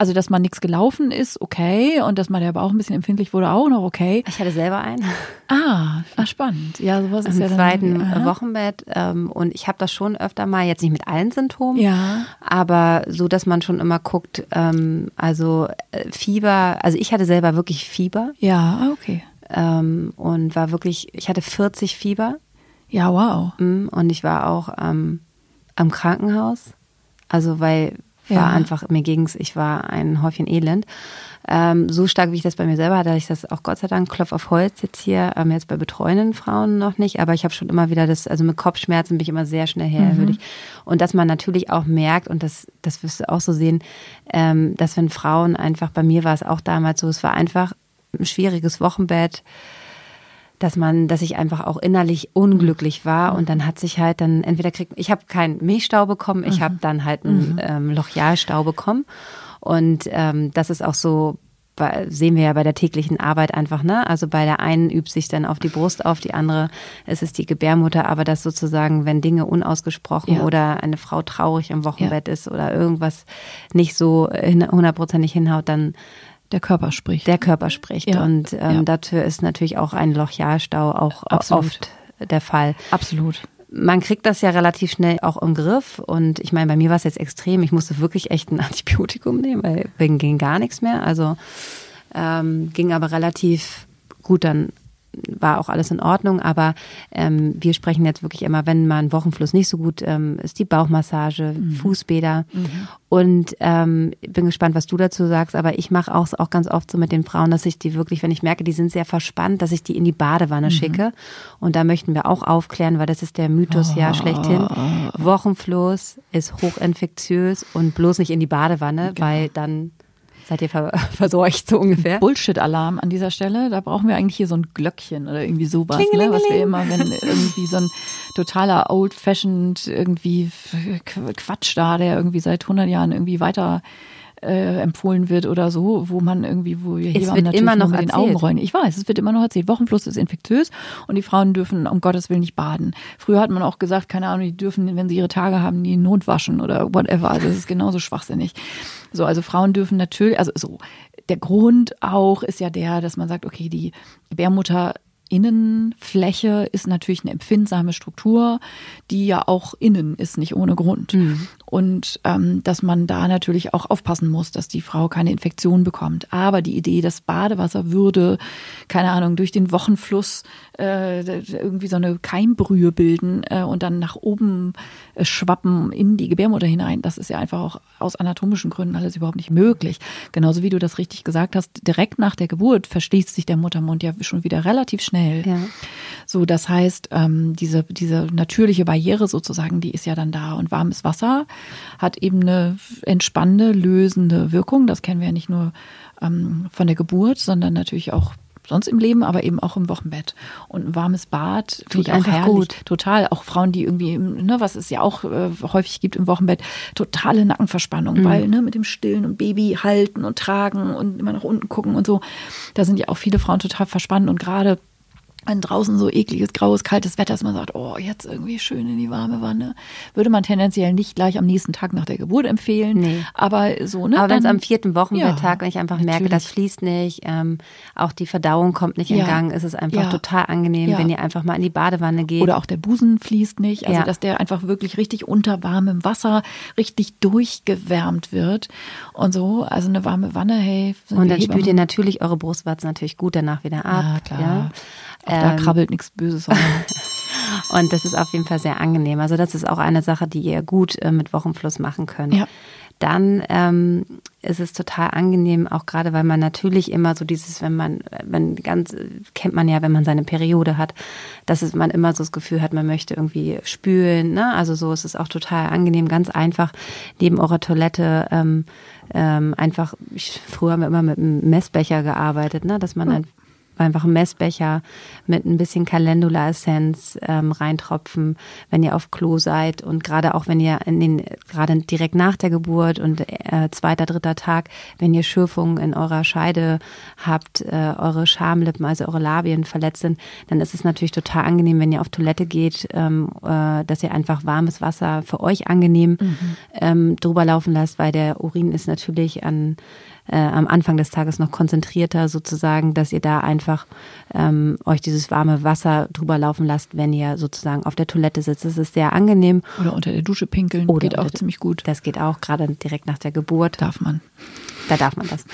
Also, dass man nichts gelaufen ist, okay. Und dass man der Bauch ein bisschen empfindlich wurde, auch noch okay. Ich hatte selber einen. Ah, ah spannend. Ja, sowas ist Im ja dann. zweiten aha. Wochenbett. Ähm, und ich habe das schon öfter mal, jetzt nicht mit allen Symptomen, Ja. aber so, dass man schon immer guckt, ähm, also äh, Fieber, also ich hatte selber wirklich Fieber Ja, ah, okay. Ähm, und war wirklich, ich hatte 40 Fieber Ja, wow. mm, und ich war auch ähm, am Krankenhaus. Also weil war Ja. einfach, mir ging's, ich war ein Häufchen Elend. Ähm, so stark, wie ich das bei mir selber hatte, hatte ich das auch Gott sei Dank, Klopf auf Holz jetzt hier, ähm, jetzt bei betreuenden Frauen noch nicht, aber ich habe schon immer wieder das, also mit Kopfschmerzen bin ich immer sehr schnell hellhörig. Und dass man natürlich auch merkt, und das, das wirst du auch so sehen, ähm, dass wenn Frauen einfach, bei mir war es auch damals so, es war einfach ein schwieriges Wochenbett, dass man, dass ich einfach auch innerlich unglücklich war. Und dann hat sich halt dann entweder kriegt, ich habe keinen Milchstau bekommen, ich habe dann halt einen ähm, Lochialstau bekommen. Und ähm, das ist auch so sehen wir ja bei der täglichen Arbeit einfach, ne? Also bei der einen übt sich dann auf die Brust auf, die andere es ist die Gebärmutter, aber das sozusagen, wenn Dinge unausgesprochen Ja. oder eine Frau traurig im Wochenbett ist oder irgendwas nicht so hundertprozentig hinhaut, dann Der Körper spricht. der Körper spricht. Ja. Und ähm, Ja. dafür ist natürlich auch ein Lochialstau auch Absolut. oft der Fall. Absolut. Man kriegt das ja relativ schnell auch im Griff. Und ich meine, bei mir war es jetzt extrem. Ich musste wirklich echt ein Antibiotikum nehmen, weil wegen ging gar nichts mehr. Also ähm, ging aber relativ gut dann war auch alles in Ordnung, aber ähm, wir sprechen jetzt wirklich immer, wenn mal ein Wochenfluss nicht so gut ähm, ist, die Bauchmassage, Fußbäder. Und ähm, bin gespannt, was du dazu sagst, aber ich mache auch, auch ganz oft so mit den Frauen, dass ich die wirklich, wenn ich merke, die sind sehr verspannt, dass ich die in die Badewanne schicke. Und da möchten wir auch aufklären, weil das ist der Mythos ja schlechthin. Wochenfluss ist hochinfektiös und bloß nicht in die Badewanne, weil dann seid ihr ver verseucht so ungefähr. Bullshit-Alarm an dieser Stelle. Da brauchen wir eigentlich hier so ein Glöckchen oder irgendwie sowas, ne? was wir immer, wenn irgendwie so ein totaler old-fashioned irgendwie Qu- Quatsch da, der irgendwie seit 100 Jahren irgendwie weiter äh, empfohlen wird oder so, wo man irgendwie, wo wir Hebammen natürlich immer noch mit den. Augen rollen. Ich weiß, es wird immer noch erzählt. Wochenfluss ist infektiös und die Frauen dürfen um Gottes Willen nicht baden. Früher hat man auch gesagt, keine Ahnung, die dürfen, wenn sie ihre Tage haben, die Not waschen oder whatever. Also das ist genauso schwachsinnig. So, also Frauen dürfen natürlich, also so, der Grund auch ist ja der, dass man sagt, okay, die Gebärmutter Innenfläche ist natürlich eine empfindsame Struktur, die ja auch innen ist, nicht ohne Grund. Und ähm, dass man da natürlich auch aufpassen muss, dass die Frau keine Infektion bekommt. Aber die Idee, das Badewasser würde, keine Ahnung, durch den Wochenfluss äh, irgendwie so eine Keimbrühe bilden äh, und dann nach oben äh, schwappen in die Gebärmutter hinein, das ist ja einfach auch aus anatomischen Gründen alles überhaupt nicht möglich. Genauso wie du das richtig gesagt hast, direkt nach der Geburt verschließt sich der Muttermund ja schon wieder relativ schnell. Ja. So, das heißt, ähm, diese, diese natürliche Barriere sozusagen, die ist ja dann da. Und warmes Wasser hat eben eine entspannende, lösende Wirkung. Das kennen wir ja nicht nur ähm, von der Geburt, sondern natürlich auch sonst im Leben, aber eben auch im Wochenbett. Und ein warmes Bad tut einfach herrlich. gut. Total. Auch Frauen, die irgendwie, ne, was es ja auch äh, häufig gibt im Wochenbett, totale Nackenverspannung, mhm. weil ne, mit dem Stillen und Baby halten und tragen und immer nach unten gucken und so, da sind ja auch viele Frauen total verspannt und gerade wenn draußen so ekliges, graues, kaltes Wetter ist, man sagt, oh, jetzt irgendwie schön in die warme Wanne, würde man tendenziell nicht gleich am nächsten Tag nach der Geburt empfehlen. Nee. Aber so, ne? Aber wenn es am vierten Wochenbetttag, ja, wenn ich einfach natürlich. merke, das fließt nicht, ähm, auch die Verdauung kommt nicht in ja. Gang, ist es einfach ja. total angenehm, wenn ihr einfach mal in die Badewanne geht. Oder auch der Busen fließt nicht, also dass der einfach wirklich richtig unter warmem Wasser richtig durchgewärmt wird und so. Also eine warme Wanne, hey. Und dann spült ihr natürlich eure Brustwarzen natürlich gut danach wieder ab. Ja, klar. Auch da ähm, krabbelt nichts Böses. Und das ist auf jeden Fall sehr angenehm. Also das ist auch eine Sache, die ihr gut äh, mit Wochenfluss machen könnt. Ja. Dann ähm, ist es total angenehm, auch gerade weil man natürlich immer so dieses, wenn man, wenn ganz, kennt man ja, wenn man seine Periode hat, dass es, man immer so das Gefühl hat, man möchte irgendwie spülen. Ne? Also so ist es auch total angenehm, ganz einfach neben eurer Toilette ähm, ähm, einfach, ich, früher haben wir immer mit einem Messbecher gearbeitet, ne? dass man oh. Ein, einfach einen Messbecher mit ein bisschen Calendula-Essenz ähm, reintropfen, wenn ihr auf Klo seid und gerade auch wenn ihr in den, gerade direkt nach der Geburt und äh, zweiter, dritter Tag, wenn ihr Schürfungen in eurer Scheide habt, äh, eure Schamlippen, also eure Labien verletzt sind, dann ist es natürlich total angenehm, wenn ihr auf Toilette geht, ähm, äh, dass ihr einfach warmes Wasser für euch angenehm mhm. ähm, drüber laufen lasst, weil der Urin ist natürlich an äh, am Anfang des Tages noch konzentrierter sozusagen, dass ihr da einfach ähm, euch dieses warme Wasser drüber laufen lasst, wenn ihr sozusagen auf der Toilette sitzt. Das ist sehr angenehm. Oder unter der Dusche pinkeln Oder geht auch ziemlich gut. Das geht auch, gerade direkt nach der Geburt. Darf man. Da darf man das.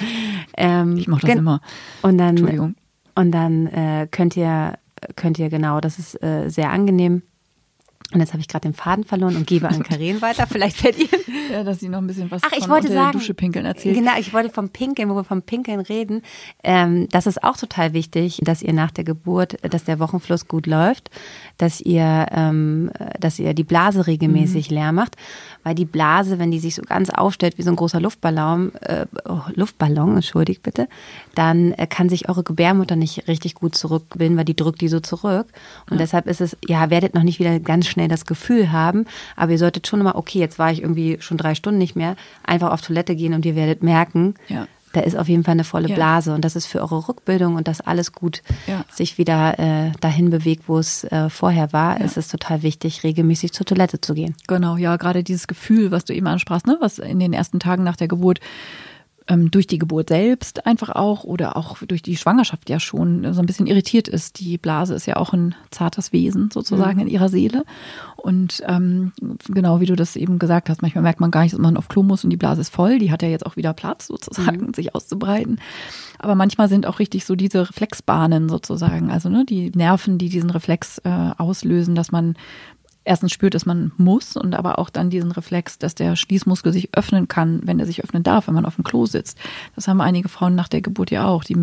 Ähm, ich mache das immer. Und dann, Entschuldigung. Und dann äh, könnt ihr könnt ihr genau, das ist äh, sehr angenehm und jetzt habe ich gerade den Faden verloren und gebe an Karin weiter. Vielleicht fällt ihr. Ja, dass sie noch ein bisschen was Ach, ich wollte sagen, Dusche pinkeln erzählt. Genau, ich wollte vom Pinkeln, wo wir vom Pinkeln reden. Ähm, das ist auch total wichtig, dass ihr nach der Geburt, dass der Wochenfluss gut läuft, dass ihr, ähm, dass ihr die Blase regelmäßig mhm. leer macht, weil die Blase, wenn die sich so ganz aufstellt wie so ein großer Luftballon, äh, oh, Luftballon, entschuldigt bitte, dann äh, kann sich eure Gebärmutter nicht richtig gut zurückgewinnen, weil die drückt die so zurück. Und ja. deshalb ist es, ja, werdet noch nicht wieder ganz schnell das Gefühl haben, aber ihr solltet schon immer, okay, jetzt war ich irgendwie schon drei Stunden nicht mehr, einfach auf Toilette gehen und ihr werdet merken, ja da ist auf jeden Fall eine volle Blase und das ist für eure Rückbildung und dass alles gut ja. sich wieder äh, dahin bewegt, wo es äh, vorher war, ja. ist es total wichtig, regelmäßig zur Toilette zu gehen. Genau, ja, gerade dieses Gefühl, was du eben ansprachst, ne, was in den ersten Tagen nach der Geburt ähm, durch die Geburt selbst einfach auch oder auch durch die Schwangerschaft ja schon so ein bisschen irritiert ist. Die Blase ist ja auch ein zartes Wesen sozusagen mhm. in ihrer Seele. Und ähm, genau wie du das eben gesagt hast, manchmal merkt man gar nicht, dass man auf Klo muss und die Blase ist voll. Die hat ja jetzt auch wieder Platz sozusagen, mhm. sich auszubreiten. Aber manchmal sind auch richtig so diese Reflexbahnen sozusagen, also ne, die Nerven, die diesen Reflex äh, auslösen, dass man erstens spürt, dass man muss und aber auch dann diesen Reflex, dass der Schließmuskel sich öffnen kann, wenn er sich öffnen darf, wenn man auf dem Klo sitzt. Das haben einige Frauen nach der Geburt ja auch. Die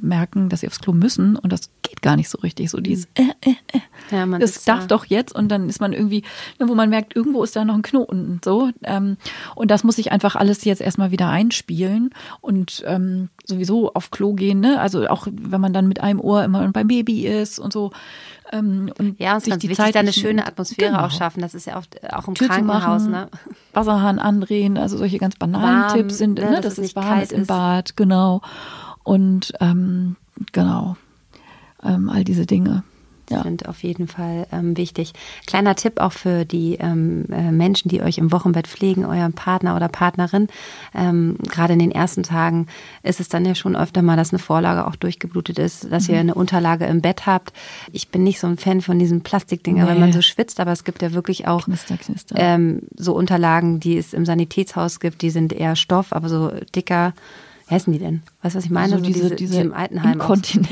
merken, dass sie aufs Klo müssen und das geht gar nicht so richtig. So dieses äh, äh, äh. Ja, man das darf ja. doch jetzt und dann ist man irgendwie, ne, wo man merkt, irgendwo ist da noch ein Knoten so. Ähm, und das muss ich einfach alles jetzt erstmal wieder einspielen und ähm, sowieso auf Klo gehen. Ne? Also auch wenn man dann mit einem Ohr immer beim Baby ist und so. Ähm, und ja, und es ist die wichtig, da eine schöne Atmosphäre genau. auch schaffen. Das ist ja oft äh, auch im Tür Krankenhaus. Machen, ne? Wasserhahn andrehen, also solche ganz banalen warm, Tipps sind, ne, ne, dass, dass es warm ist im Bad, genau. Und ähm, genau, ähm, all diese Dinge. Ja. sind auf jeden Fall ähm, wichtig. Kleiner Tipp auch für die ähm, äh, Menschen, die euch im Wochenbett pflegen, euren Partner oder Partnerin. Ähm, Gerade in den ersten Tagen ist es dann ja schon öfter mal, dass eine Vorlage auch durchgeblutet ist, dass mhm. ihr eine Unterlage im Bett habt. Ich bin nicht so ein Fan von diesen Plastikdinger, nee. wenn man so schwitzt, aber es gibt ja wirklich auch knister, knister. Ähm, so Unterlagen, die es im Sanitätshaus gibt, die sind eher Stoff, aber so dicker heißen die denn? Weißt du, was ich meine? Also so diese, diese, diese im Altenheim.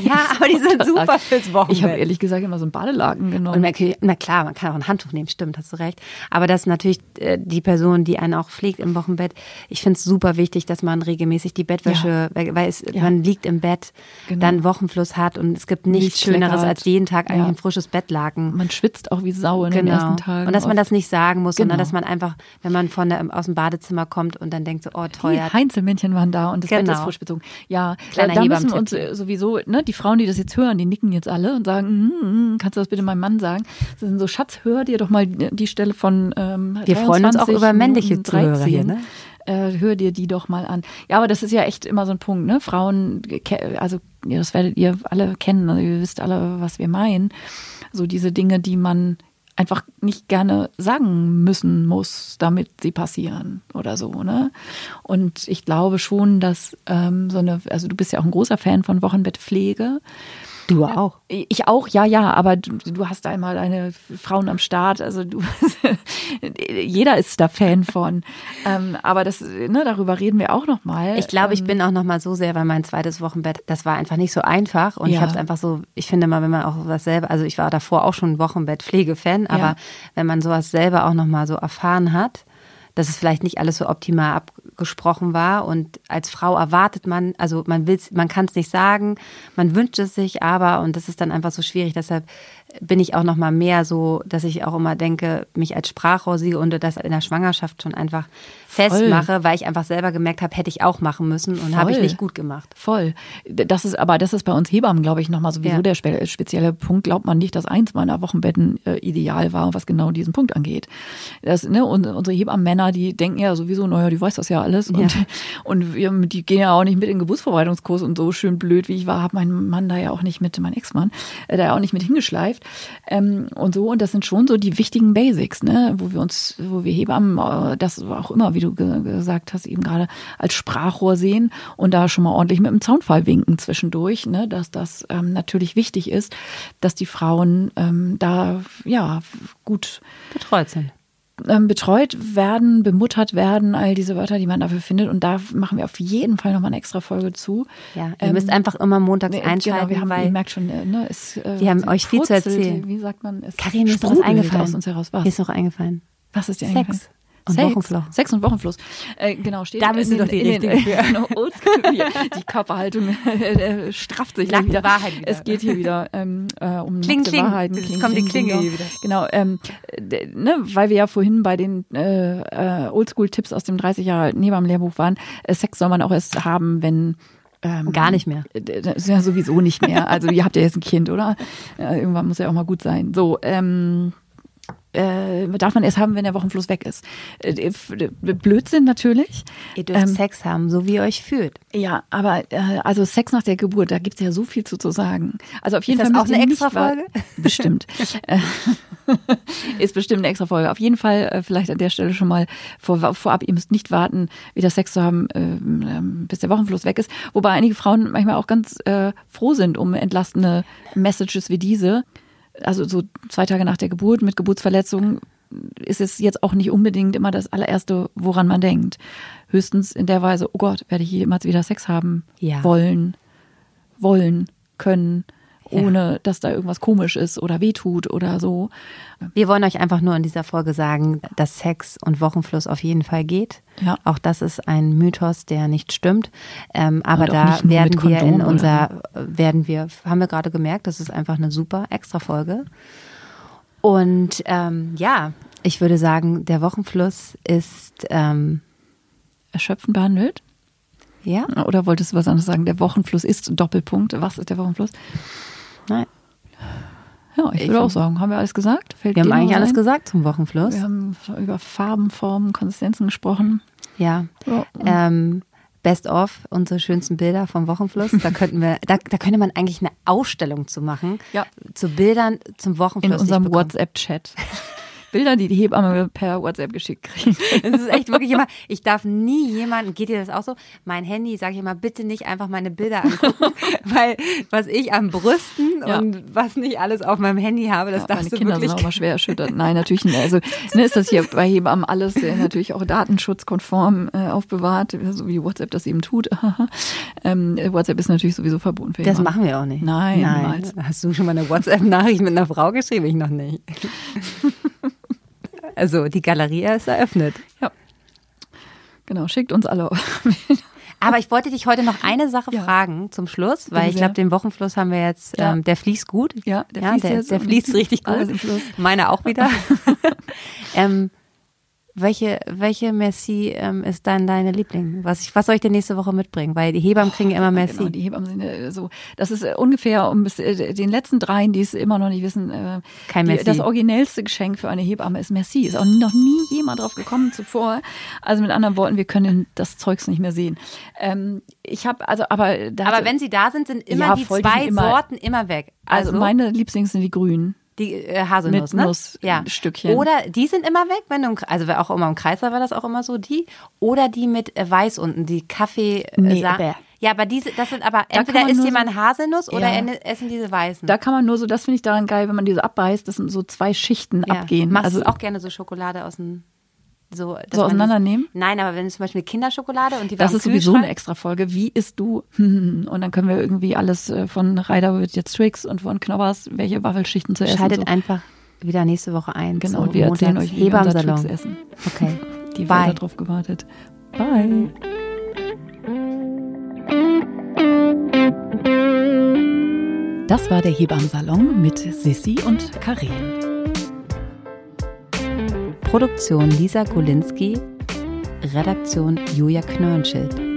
Ja, aber die sind super fürs Wochenbett. Ich habe ehrlich gesagt immer so einen Badelaken genommen. Und na klar, man kann auch ein Handtuch nehmen, stimmt, hast du recht. Aber das ist natürlich äh, die Person, die einen auch pflegt im Wochenbett. Ich finde es super wichtig, dass man regelmäßig die Bettwäsche, ja. weil es, ja. man liegt im Bett, genau. dann Wochenfluss hat und es gibt nichts Schöneres als jeden Tag eigentlich ja. ein frisches Bettlaken. Man schwitzt auch wie Sau in genau. den ersten Tagen. Und dass man das nicht sagen muss, genau. sondern dass man einfach, wenn man von der, aus dem Badezimmer kommt und dann denkt so, oh toll. Die Heinzelmännchen waren da und das genau. Bett ist frisch bezogen. Ja, Kleiner da müssen wir uns äh, sowieso, ne, die Frauen, die das jetzt hören, die nicken jetzt alle und sagen, mm, kannst du das bitte meinem Mann sagen? Das sind so, Schatz, hör dir doch mal die Stelle von ähm, Wir freuen uns auch über männliche Zuhörer hier, ne? Äh, hör dir die doch mal an. Ja, aber das ist ja echt immer so ein Punkt, ne? Frauen, also das werdet ihr alle kennen, also ihr wisst alle, was wir meinen. So diese Dinge, die man einfach nicht gerne sagen müssen muss, damit sie passieren oder so. Ne? Und ich glaube schon, dass ähm, so eine, also du bist ja auch ein großer Fan von Wochenbettpflege. Du auch. Ich auch, ja, ja, aber du, du hast einmal deine Frauen am Start, also du, jeder ist da Fan von. Ähm, aber das, ne, darüber reden wir auch nochmal. Ich glaube, ich ähm, bin auch nochmal so sehr, weil mein zweites Wochenbett, das war einfach nicht so einfach und ja. ich habe es einfach so, ich finde mal, wenn man auch was selber, also ich war davor auch schon Wochenbett-Pflegefan, aber ja. wenn man sowas selber auch nochmal so erfahren hat, dass es vielleicht nicht alles so optimal abgesprochen war. Und als Frau erwartet man, also man will man kann es nicht sagen, man wünscht es sich aber und das ist dann einfach so schwierig. Deshalb bin ich auch noch mal mehr so, dass ich auch immer denke, mich als Sprachrohr sehe und das in der Schwangerschaft schon einfach festmache, weil ich einfach selber gemerkt habe, hätte ich auch machen müssen und habe ich nicht gut gemacht. Voll. Das ist aber das ist bei uns Hebammen, glaube ich, nochmal sowieso ja. der spe spezielle Punkt. Glaubt man nicht, dass eins meiner Wochenbetten äh, ideal war, was genau diesen Punkt angeht. Das, ne, und unsere Hebammenmänner, die denken ja sowieso, naja, die weiß das ja alles und, ja. und wir, die gehen ja auch nicht mit in den Geburtsvorbereitungskurs und so schön blöd, wie ich war, habe mein Mann da ja auch nicht mit, mein Ex-Mann, äh, da ja auch nicht mit hingeschleift ähm, und so. Und das sind schon so die wichtigen Basics, ne, wo wir uns, wo wir Hebammen, äh, das auch immer wieder du gesagt hast, eben gerade als Sprachrohr sehen und da schon mal ordentlich mit dem Zaunfall winken zwischendurch, ne, dass das ähm, natürlich wichtig ist, dass die Frauen ähm, da ja gut betreut sind ähm, betreut werden, bemuttert werden, all diese Wörter, die man dafür findet. Und da machen wir auf jeden Fall nochmal eine extra Folge zu. Ja, ihr ähm, müsst einfach immer montags einschalten. Genau, wir haben, weil ihr merkt schon, äh, ne, es, äh, wir haben euch viel zu erzählen. Wie sagt man? Es Karin, ist was eingefallen? Aus uns heraus. Was? Ist noch eingefallen. Was ist dir Sex. eingefallen? Und Sex. Wochenfluss. Sex und Wochenfluss. Äh, genau, steht Da bist du doch die Richtige für. Genau, die Körperhaltung äh, strafft sich wieder. Wahrheit wieder. Es geht hier wieder ähm, äh, um kling, kling. Wahrheiten. Kling, kommt die Klinge hier wieder. Genau, ähm, ne, weil wir ja vorhin bei den äh, äh, Oldschool-Tipps aus dem 30 Jahre alten Hebammen-Lehrbuch waren. Äh, Sex soll man auch erst haben, wenn ähm, Gar nicht mehr. Das ist ja sowieso nicht mehr. Also ihr habt ja jetzt ein Kind, oder? Äh, irgendwann muss ja auch mal gut sein. So, ähm, äh, darf man erst haben, wenn der Wochenfluss weg ist. Äh, Blödsinn natürlich. Ihr dürft ähm, Sex haben, so wie ihr euch fühlt. Ja, aber äh, also Sex nach der Geburt, da gibt es ja so viel zu, zu sagen. Also auf jeden ist Fall das auch eine extra Folge? Bestimmt. Äh, ist bestimmt eine extra Folge. Auf jeden Fall äh, vielleicht an der Stelle schon mal vor, vorab, ihr müsst nicht warten, wieder Sex zu haben, äh, bis der Wochenfluss weg ist. Wobei einige Frauen manchmal auch ganz äh, froh sind um entlastende Messages wie diese also so zwei Tage nach der Geburt mit Geburtsverletzung ist es jetzt auch nicht unbedingt immer das allererste, woran man denkt. Höchstens in der Weise, oh Gott, werde ich jemals wieder Sex haben ja. wollen, wollen, können ohne ja. dass da irgendwas komisch ist oder wehtut oder so. Wir wollen euch einfach nur in dieser Folge sagen, dass Sex und Wochenfluss auf jeden Fall geht. Ja. Auch das ist ein Mythos, der nicht stimmt. Ähm, aber da werden wir in unser, werden wir, haben wir gerade gemerkt, das ist einfach eine super Extra-Folge. Und ähm, ja, ich würde sagen, der Wochenfluss ist ähm, erschöpfend behandelt. Ja. Oder wolltest du was anderes sagen? Der Wochenfluss ist Doppelpunkt. Was ist der Wochenfluss? Nein. Ja, ich, ich würde auch sagen, haben wir alles gesagt? Fällt wir haben eigentlich alles gesagt zum Wochenfluss. Wir haben über Farben, Formen, Konsistenzen gesprochen. Ja. ja. Ähm, Best of, unsere schönsten Bilder vom Wochenfluss. Da könnten wir, da, da könnte man eigentlich eine Ausstellung zu machen. Ja. Zu Bildern zum Wochenfluss. In unserem WhatsApp-Chat. Bilder, die die Hebamme per WhatsApp geschickt kriegen. Das ist echt wirklich immer, ich darf nie jemanden, geht dir das auch so? Mein Handy, sage ich immer, bitte nicht einfach meine Bilder angucken, weil was ich an Brüsten ja. und was nicht alles auf meinem Handy habe, das ja, darfst meine du Kinder wirklich. sind auch mal schwer erschüttert. Nein, natürlich nicht. Also ne, ist das hier bei Hebammen alles äh, natürlich auch datenschutzkonform äh, aufbewahrt, so wie WhatsApp das eben tut. ähm, WhatsApp ist natürlich sowieso verboten für Das machen wir auch nicht. Nein, Nein. niemals. Hast du schon mal eine WhatsApp-Nachricht mit einer Frau geschrieben? Ich noch nicht. Also die Galerie ist eröffnet. Ja. Genau, schickt uns alle. Aber ich wollte dich heute noch eine Sache Ja. fragen zum Schluss, weil ich glaube, den Wochenfluss haben wir jetzt, Ja. ähm, der fließt gut. Ja, der fließt der, der fließt richtig gut. Meiner auch wieder. ähm, welche, welche Merci ähm, ist dann deine Liebling? Was, ich, was soll ich dir nächste Woche mitbringen? Weil die Hebammen kriegen immer Merci. Genau, die Hebammen sind äh, so. Das ist äh, ungefähr um bis äh, den letzten dreien, die es immer noch nicht wissen. Äh, Kein die, Merci. Das originellste Geschenk für eine Hebamme ist Merci. Ist auch noch nie jemand drauf gekommen zuvor. Also mit anderen Worten, wir können das Zeugs nicht mehr sehen. Ähm, ich habe also, aber da Aber wenn sie da sind, sind immer Ja, die die zwei immer- Sorten immer weg. also, meine Lieblings sind die Grünen. Die äh, Haselnuss, Mit ne? Nussstückchen. Oder die sind immer weg, wenn du, also auch immer im Kreislauf war das auch immer so, die. Oder die mit äh, Weiß unten, die Kaffee. Äh, Nee, bäh. ja, aber diese, das sind aber, entweder isst jemand Haselnuss oder Ja. essen diese Weißen. Da kann man nur so, das finde ich daran geil, wenn man diese abbeißt, dass so zwei Schichten ja. abgehen. Machst also du auch gerne so Schokolade aus dem, so, So auseinandernehmen? Das, nein, aber wenn du zum Beispiel Kinderschokolade und die Das ist sowieso eine extra Folge. Wie isst du? Und dann können wir irgendwie alles äh, von Reider wird jetzt Tricks und von Knobbers, welche Waffelschichten zu essen. Schaltet so. einfach wieder nächste Woche ein. Genau, und wir erzählen euch, wie wir unser Hebammsalon. Tricks essen. Okay. Die Bye. Bye. drauf gewartet. Bye. Das war der Hebammsalon mit Sissi und Karin. Produktion Lisa Golinski, Redaktion Julia Knörnschild.